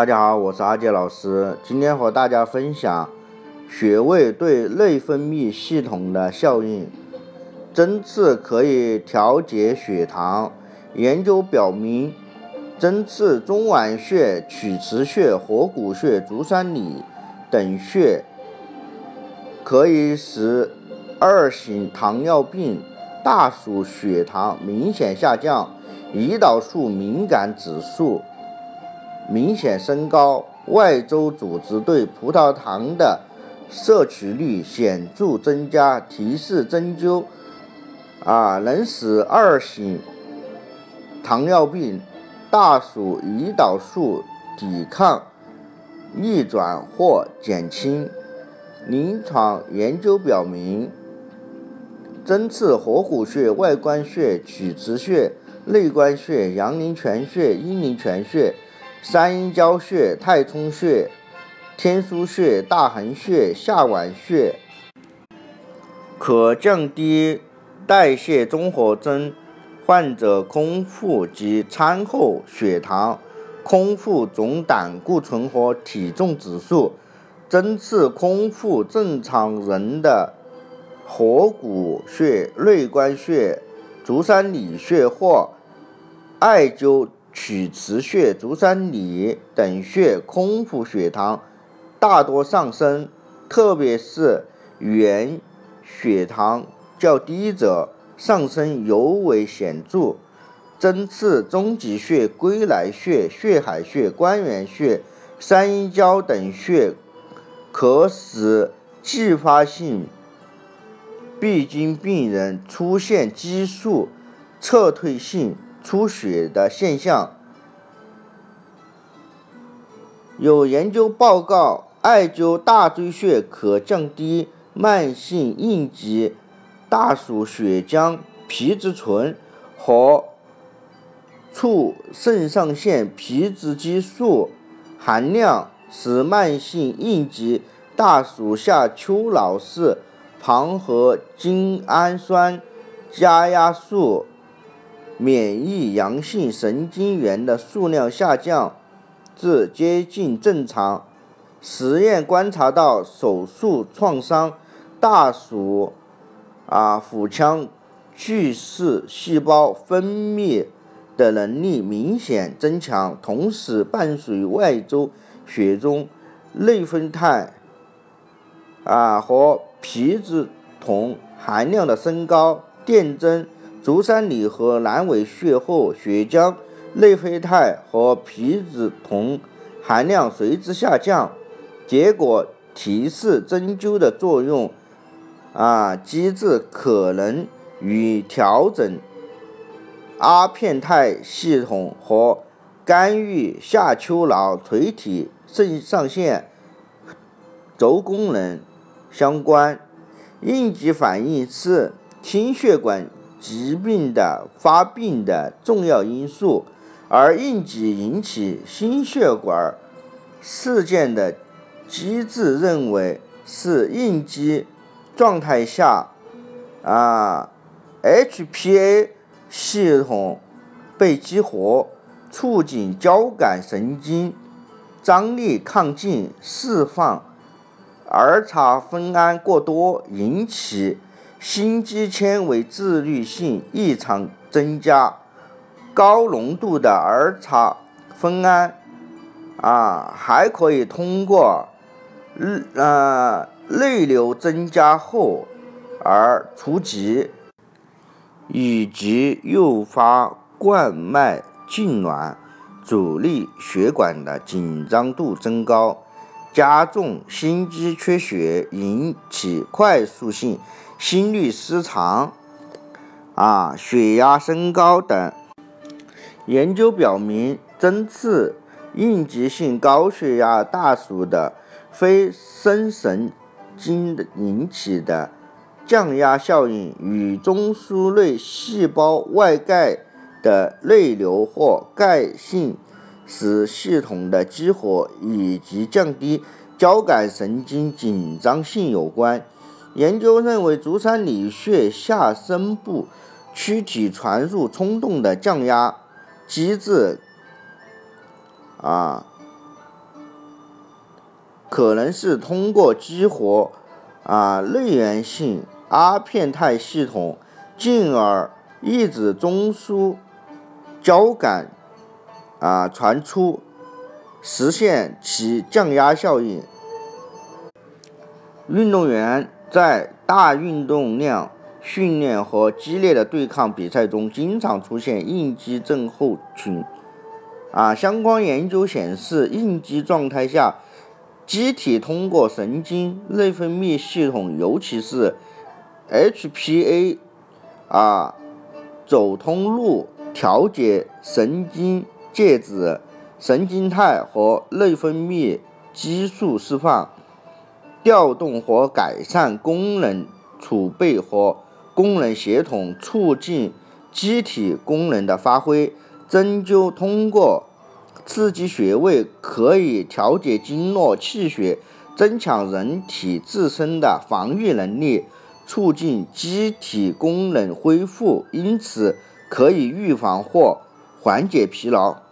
大家好，我是阿杰老师，今天和大家分享穴位对内分泌系统的效应。针刺可以调节血糖。研究表明，针刺中脘穴、曲池穴、合谷穴、足三里等穴，可以使二型糖尿病大鼠血糖明显下降，胰岛素敏感指数。明显升高，外周组织对葡萄糖的摄取率显著增加，提示针灸啊能使二型糖尿病大鼠胰岛素抵抗逆转或减轻。临床研究表明，针刺合谷穴、外关穴、曲池穴、内关穴、阳陵泉穴、阴陵泉穴。三阴交穴、太冲穴、天枢穴、大横穴、下脘穴，可降低代谢综合征患者空腹及餐后血糖、空腹总胆固醇和体重指数。针刺空腹正常人的合谷穴、内关穴、足三里穴或艾灸。曲池穴、足三里等穴空腹血糖大多上升，特别是原血糖较低者上升尤为显著。针刺中极穴、归来穴、血海穴、关元穴、三阴交等穴，可使继发性闭经病人出现激素撤退性。出血的现象。有研究报告，艾灸大椎穴可降低慢性应激大鼠血浆皮质醇和促肾上腺皮质激素含量，使慢性应激大鼠下丘脑室旁核精氨酸加压素。免疫阳性神经元的数量下降至接近正常。实验观察到，手术创伤大鼠啊腹腔巨噬细胞分泌的能力明显增强，同时伴随外周血中内分肽啊和皮质酮含量的升高。电针。足三里和阑尾血后，血浆内啡肽和皮质酮含量随之下降，结果提示针灸的作用啊机制可能与调整阿片肽系统和干预下丘脑垂体肾上腺轴功能相关。应急反应是心血管。疾病的发病的重要因素，而应激引起心血管事件的机制认为是应激状态下啊，HPA 系统被激活，促进交感神经张力亢进，释放儿茶酚胺过多，引起。心肌纤维自律性异常增加，高浓度的儿茶酚胺啊，还可以通过呃内流增加后而除疾，以及诱发冠脉痉挛，阻力血管的紧张度增高，加重心肌缺血，引起快速性。心律失常，啊，血压升高等。研究表明，针刺应急性高血压大鼠的非生神经引起的降压效应，与中枢内细胞外盖的内流或钙性使系统的激活以及降低交感神经紧张性有关。研究认为，足三里穴下深部躯体传入冲动的降压机制，啊，可能是通过激活啊内源性阿片肽系统，进而抑制中枢交感啊传出，实现其降压效应。运动员在大运动量训练和激烈的对抗比赛中，经常出现应激症候群。啊，相关研究显示，应激状态下，机体通过神经内分泌系统，尤其是 HPA 啊走通路调节神经介质、神经肽和内分泌激素释放，调动和改善功能储备和功能协同，促进机体功能的发挥。针灸通过刺激穴位，可以调节经络气血，增强人体自身的防御能力，促进机体功能恢复，因此可以预防或缓解疲劳。